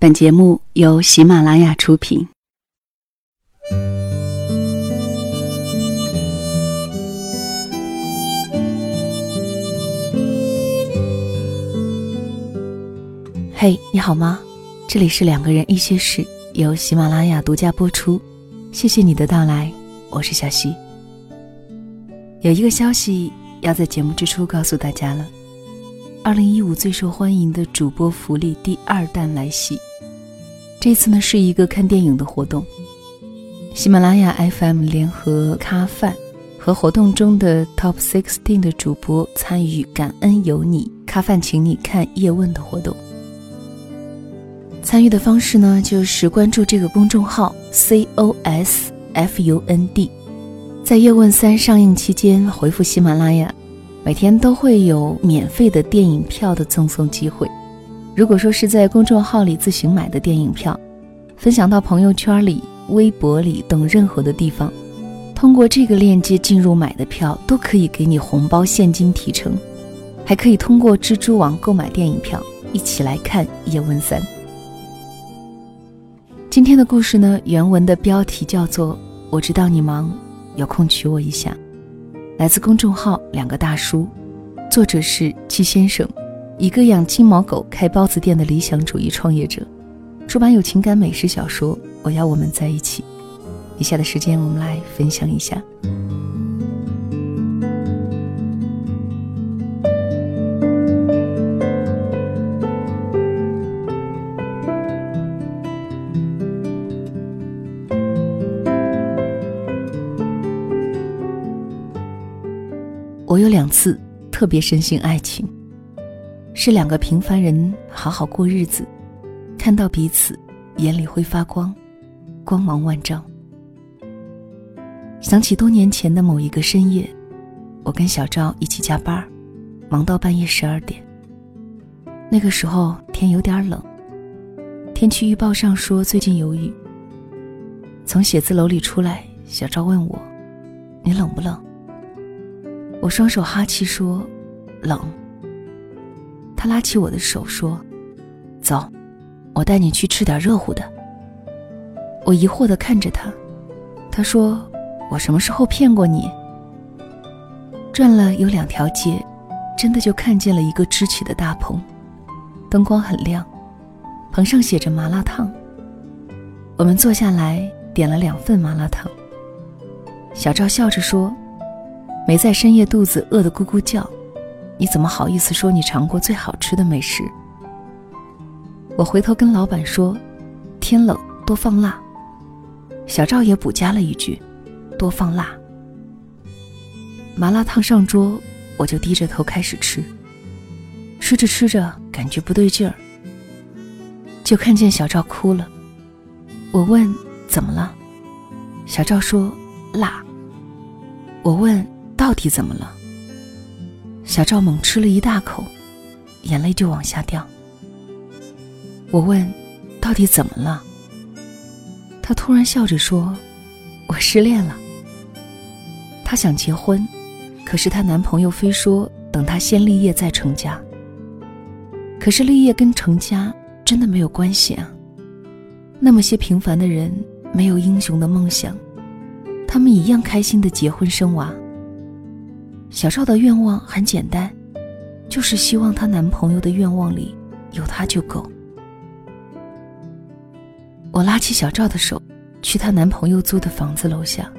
本节目由喜马拉雅出品。嘿，你好吗？这里是两个人一些事，由喜马拉雅独家播出。谢谢你的到来，我是小溪。有一个消息要在节目之初告诉大家了：二零一五最受欢迎的主播福利第二弹来袭。这次呢是一个看电影的活动，喜马拉雅 FM 联合咖饭和活动中的 Top Sixteen 的主播参与“感恩有你，咖饭请你看叶问”的活动。参与的方式呢，就是关注这个公众号 C O S F U N D，在叶问三上映期间回复喜马拉雅，每天都会有免费的电影票的赠送机会。如果说是在公众号里自行买的电影票，分享到朋友圈里、微博里等任何的地方，通过这个链接进入买的票，都可以给你红包现金提成，还可以通过蜘蛛网购买电影票，一起来看《叶问三》。今天的故事呢，原文的标题叫做《我知道你忙，有空娶我一下》，来自公众号两个大叔，作者是季先生。一个养金毛狗、开包子店的理想主义创业者，出版有情感美食小说《我要我们在一起》。以下的时间，我们来分享一下。我有两次特别深信爱情。是两个平凡人好好过日子，看到彼此，眼里会发光，光芒万丈。想起多年前的某一个深夜，我跟小赵一起加班，忙到半夜十二点。那个时候天有点冷，天气预报上说最近有雨。从写字楼里出来，小赵问我：“你冷不冷？”我双手哈气说：“冷。”他拉起我的手说：“走，我带你去吃点热乎的。”我疑惑的看着他，他说：“我什么时候骗过你？”转了有两条街，真的就看见了一个支起的大棚，灯光很亮，棚上写着麻辣烫。我们坐下来点了两份麻辣烫。小赵笑着说：“没在深夜肚子饿得咕咕叫。”你怎么好意思说你尝过最好吃的美食？我回头跟老板说：“天冷多放辣。”小赵也补加了一句：“多放辣。”麻辣烫上桌，我就低着头开始吃。吃着吃着，感觉不对劲儿，就看见小赵哭了。我问：“怎么了？”小赵说：“辣。”我问：“到底怎么了？”小赵猛吃了一大口，眼泪就往下掉。我问：“到底怎么了？”他突然笑着说：“我失恋了。”她想结婚，可是她男朋友非说等她先立业再成家。可是立业跟成家真的没有关系啊。那么些平凡的人没有英雄的梦想，他们一样开心的结婚生娃。小赵的愿望很简单，就是希望她男朋友的愿望里有她就够。我拉起小赵的手，去她男朋友租的房子楼下。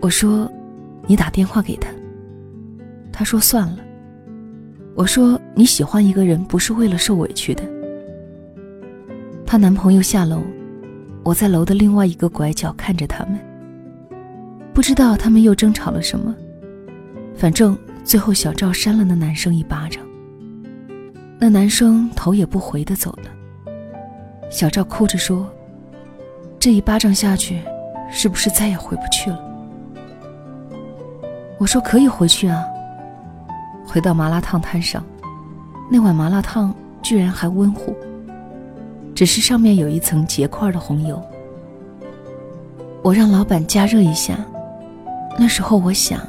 我说：“你打电话给他。”她说：“算了。”我说：“你喜欢一个人不是为了受委屈的。”她男朋友下楼，我在楼的另外一个拐角看着他们，不知道他们又争吵了什么。反正最后，小赵扇了那男生一巴掌。那男生头也不回的走了。小赵哭着说：“这一巴掌下去，是不是再也回不去了？”我说：“可以回去啊。”回到麻辣烫摊上，那碗麻辣烫居然还温乎，只是上面有一层结块的红油。我让老板加热一下。那时候我想。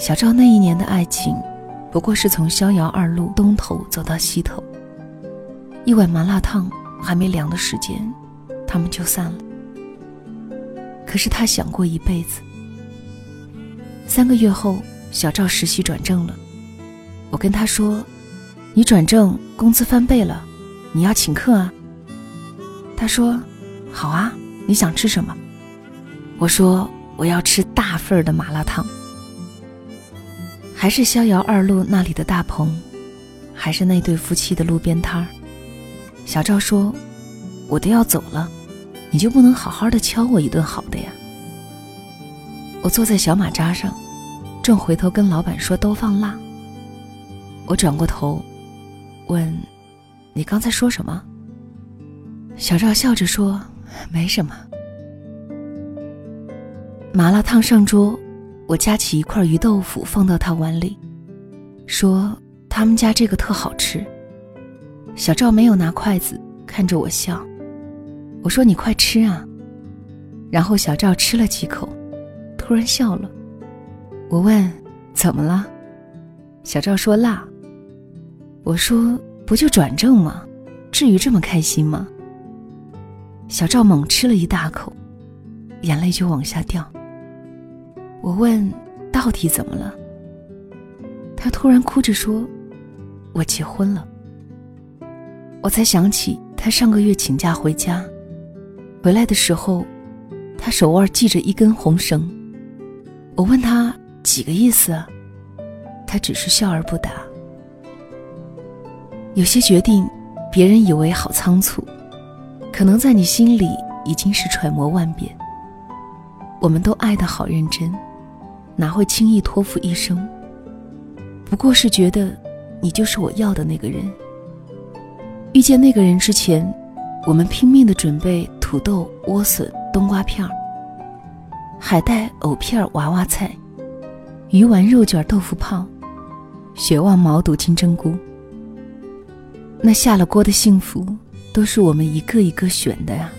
小赵那一年的爱情，不过是从逍遥二路东头走到西头。一碗麻辣烫还没凉的时间，他们就散了。可是他想过一辈子。三个月后，小赵实习转正了，我跟他说：“你转正，工资翻倍了，你要请客啊。”他说：“好啊，你想吃什么？”我说：“我要吃大份儿的麻辣烫。”还是逍遥二路那里的大棚，还是那对夫妻的路边摊儿。小赵说：“我都要走了，你就不能好好的敲我一顿好的呀？”我坐在小马扎上，正回头跟老板说都放辣。我转过头，问：“你刚才说什么？”小赵笑着说：“没什么。”麻辣烫上桌，我夹起一块鱼豆腐放到他碗里，说：“他们家这个特好吃。”小赵没有拿筷子，看着我笑。我说：“你快吃啊！”然后小赵吃了几口，突然笑了。我问：“怎么了？”小赵说：“辣。”我说：“不就转正吗？至于这么开心吗？”小赵猛吃了一大口，眼泪就往下掉。我问：“到底怎么了？”他突然哭着说：“我结婚了。”我才想起他上个月请假回家，回来的时候，他手腕系着一根红绳。我问他几个意思，他只是笑而不答。有些决定，别人以为好仓促，可能在你心里已经是揣摩万遍。我们都爱得好认真，哪会轻易托付一生？不过是觉得你就是我要的那个人。遇见那个人之前，我们拼命的准备土豆、莴笋、冬瓜片儿、海带、藕片、娃娃菜、鱼丸、肉卷、豆腐泡、血旺、毛肚、金针菇。那下了锅的幸福，都是我们一个一个选的呀。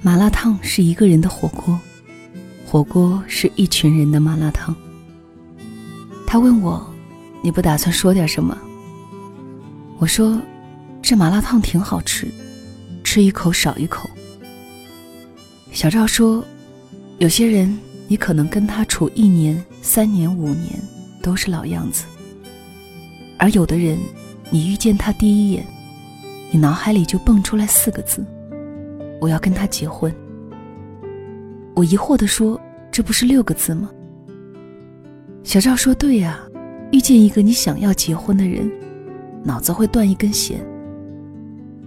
麻辣烫是一个人的火锅，火锅是一群人的麻辣烫。他问我：“你不打算说点什么？”我说：“这麻辣烫挺好吃，吃一口少一口。”小赵说：“有些人，你可能跟他处一年、三年、五年，都是老样子；而有的人，你遇见他第一眼，你脑海里就蹦出来四个字：我要跟他结婚。”我疑惑地说：“这不是六个字吗？”小赵说：“对呀，遇见一个你想要结婚的人。”脑子会断一根弦，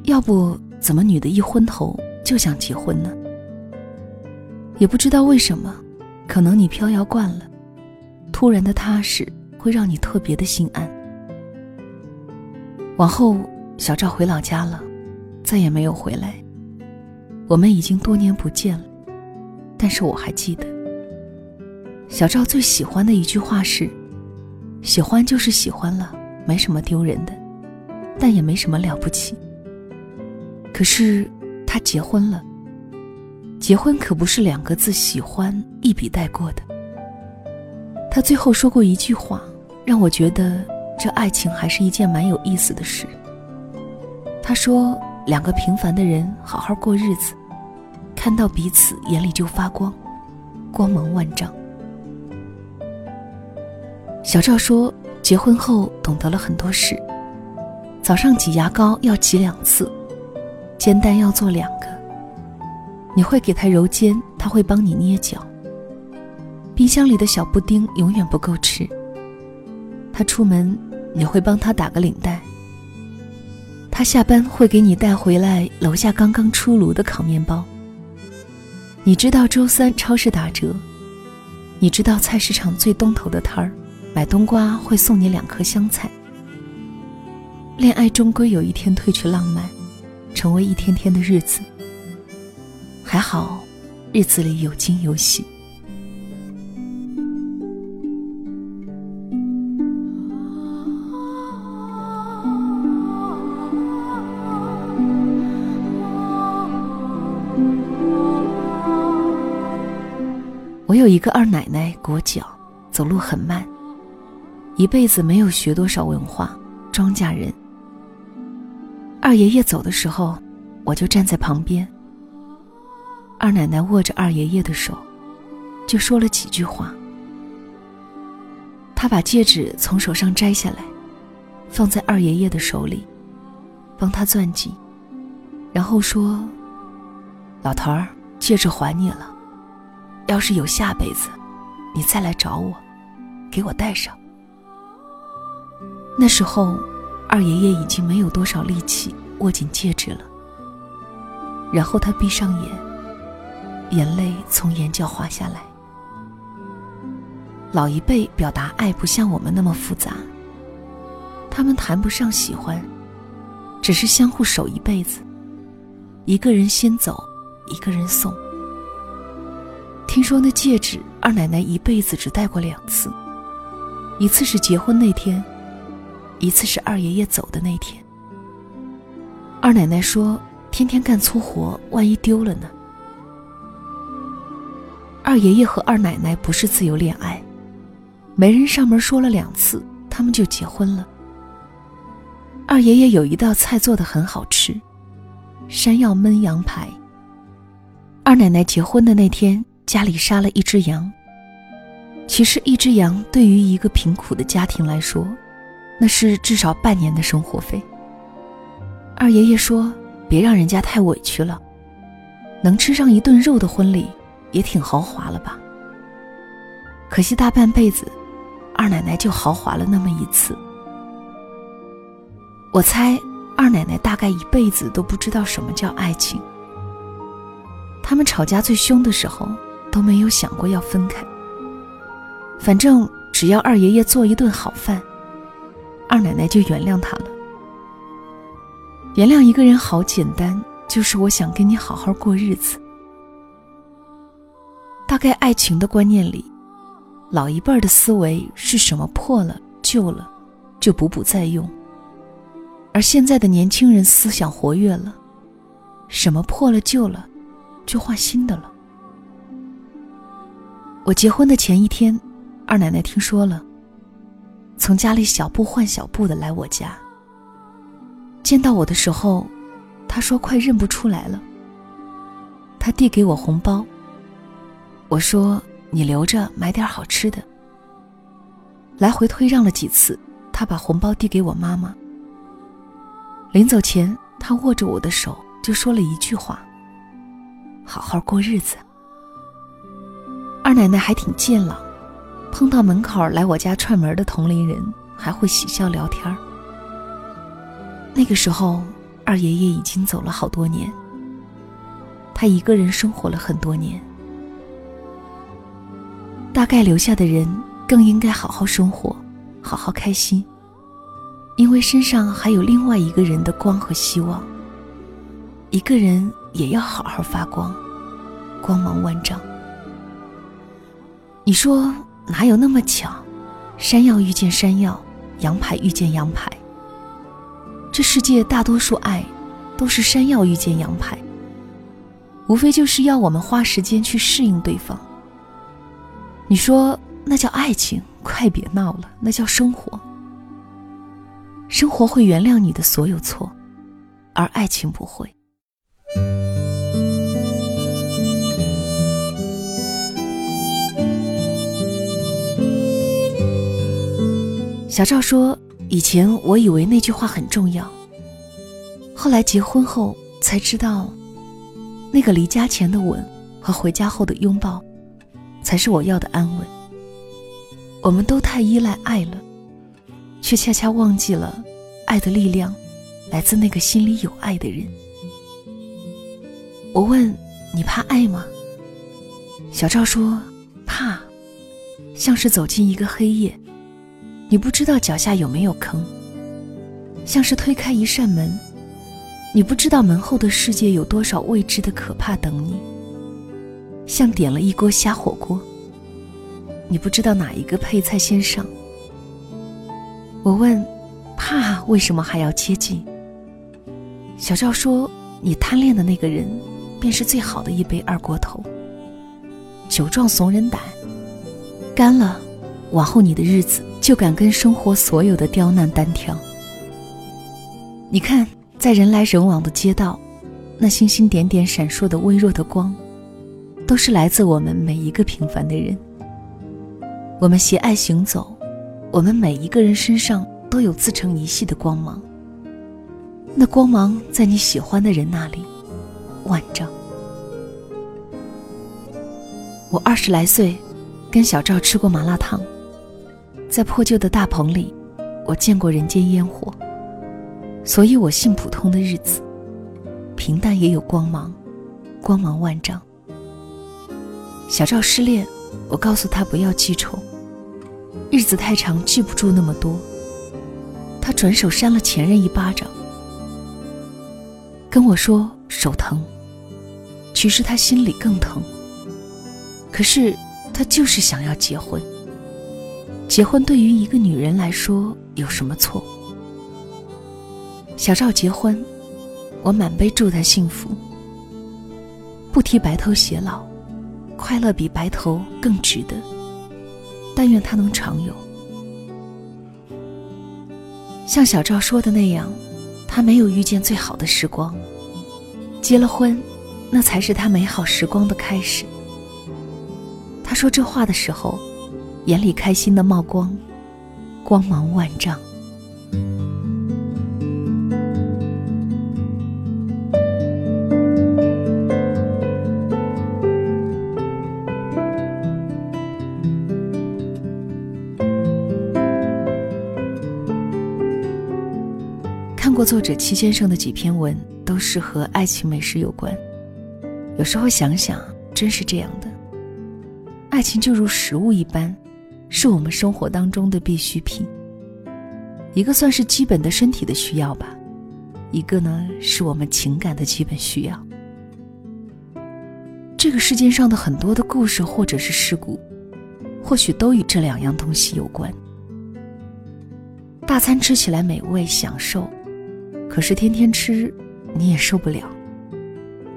要不怎么女的一昏头就想结婚呢？也不知道为什么，可能你飘摇惯了，突然的踏实会让你特别的心安。往后，小赵回老家了，再也没有回来。我们已经多年不见了，但是我还记得，小赵最喜欢的一句话是：“喜欢就是喜欢了，没什么丢人的。”但也没什么了不起。可是他结婚了，结婚可不是两个字“喜欢”一笔带过的。他最后说过一句话，让我觉得这爱情还是一件蛮有意思的事。他说：“两个平凡的人好好过日子，看到彼此眼里就发光，光芒万丈。”小赵说：“结婚后懂得了很多事。”早上挤牙膏要挤两次，煎蛋要做两个。你会给他揉肩，他会帮你捏脚。冰箱里的小布丁永远不够吃。他出门，你会帮他打个领带。他下班会给你带回来楼下刚刚出炉的烤面包。你知道周三超市打折，你知道菜市场最东头的摊儿买冬瓜会送你两颗香菜。恋爱终归有一天褪去浪漫，成为一天天的日子。还好，日子里有惊有喜。有一个二奶奶，裹脚，走路很慢，一辈子没有学多少文化，庄稼人。二爷爷走的时候，我就站在旁边。二奶奶握着二爷爷的手，就说了几句话。她把戒指从手上摘下来，放在二爷爷的手里，帮他攥紧，然后说：“老头儿，戒指还你了。要是有下辈子，你再来找我，给我戴上。”那时候，二爷爷已经没有多少力气握紧戒指了。然后他闭上眼，眼泪从眼角滑下来。老一辈表达爱不像我们那么复杂，他们谈不上喜欢，只是相互守一辈子。一个人先走，一个人送。听说那戒指，二奶奶一辈子只戴过两次，一次是结婚那天。一次是二爷爷走的那天，二奶奶说：“天天干粗活，万一丢了呢？”二爷爷和二奶奶不是自由恋爱，媒人上门说了两次，他们就结婚了。二爷爷有一道菜做的很好吃，山药焖羊排。二奶奶结婚的那天，家里杀了一只羊。其实，一只羊对于一个贫苦的家庭来说，那是至少半年的生活费。二爷爷说：“别让人家太委屈了，能吃上一顿肉的婚礼，也挺豪华了吧？”可惜大半辈子，二奶奶就豪华了那么一次。我猜二奶奶大概一辈子都不知道什么叫爱情。他们吵架最凶的时候，都没有想过要分开。反正只要二爷爷做一顿好饭。二奶奶就原谅他了。原谅一个人好简单，就是我想跟你好好过日子。大概爱情的观念里，老一辈儿的思维是什么破了旧了，就补补再用；而现在的年轻人思想活跃了，什么破了旧了，就换新的了。我结婚的前一天，二奶奶听说了。从家里小步换小步的来我家。见到我的时候，她说快认不出来了。她递给我红包。我说你留着买点好吃的。来回推让了几次，她把红包递给我妈妈。临走前，她握着我的手就说了一句话：“好好过日子。”二奶奶还挺健朗。碰到门口来我家串门的同龄人，还会喜笑聊天那个时候，二爷爷已经走了好多年，他一个人生活了很多年。大概留下的人更应该好好生活，好好开心，因为身上还有另外一个人的光和希望。一个人也要好好发光，光芒万丈。你说？哪有那么巧？山药遇见山药，羊排遇见羊排。这世界大多数爱，都是山药遇见羊排。无非就是要我们花时间去适应对方。你说那叫爱情？快别闹了，那叫生活。生活会原谅你的所有错，而爱情不会。小赵说：“以前我以为那句话很重要，后来结婚后才知道，那个离家前的吻和回家后的拥抱，才是我要的安稳。我们都太依赖爱了，却恰恰忘记了，爱的力量来自那个心里有爱的人。”我问：“你怕爱吗？”小赵说：“怕，像是走进一个黑夜。”你不知道脚下有没有坑，像是推开一扇门，你不知道门后的世界有多少未知的可怕等你。像点了一锅虾火锅，你不知道哪一个配菜先上。我问，怕为什么还要接近？小赵说，你贪恋的那个人，便是最好的一杯二锅头。酒壮怂人胆，干了，往后你的日子。就敢跟生活所有的刁难单挑。你看，在人来人往的街道，那星星点点闪烁的微弱的光，都是来自我们每一个平凡的人。我们携爱行走，我们每一个人身上都有自成一系的光芒。那光芒在你喜欢的人那里，万丈。我二十来岁，跟小赵吃过麻辣烫，在破旧的大棚里，我见过人间烟火。所以我信普通的日子，平淡也有光芒，光芒万丈。小赵失恋，我告诉他不要记仇，日子太长记不住那么多。他转手扇了前任一巴掌，跟我说手疼，其实他心里更疼。可是他就是想要结婚，结婚对于一个女人来说有什么错？小赵结婚，我满杯祝他幸福。不提白头偕老，快乐比白头更值得。但愿他能常有。像小赵说的那样，他没有遇见最好的时光。结了婚，那才是他美好时光的开始。他说这话的时候，眼里开心的冒光，光芒万丈。看过作者戚先生的几篇文，都是和爱情美食有关。有时候想想，真是这样的。爱情就如食物一般，是我们生活当中的必需品。一个算是基本的身体的需要吧，一个呢是我们情感的基本需要。这个世界上的很多的故事或者是事故，或许都与这两样东西有关。大餐吃起来美味享受。可是天天吃，你也受不了，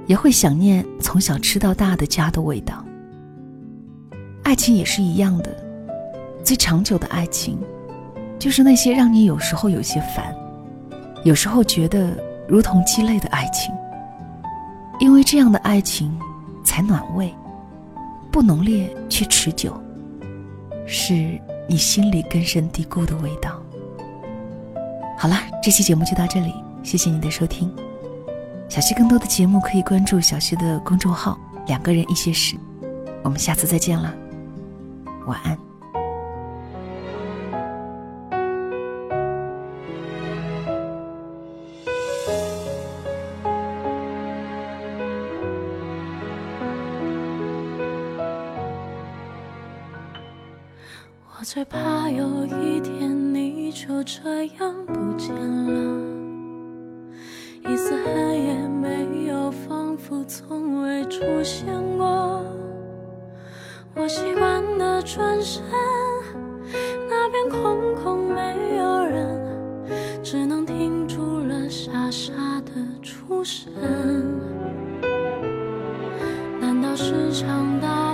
也会想念从小吃到大的家的味道。爱情也是一样的，最长久的爱情，就是那些让你有时候有些烦，有时候觉得如同鸡肋的爱情。因为这样的爱情才暖胃，不浓烈却持久，是你心里根深蒂固的味道。好了，这期节目就到这里。谢谢你的收听，小溪更多的节目可以关注小溪的公众号“两个人一些事”，我们下次再见了，晚安。出神。难道是场大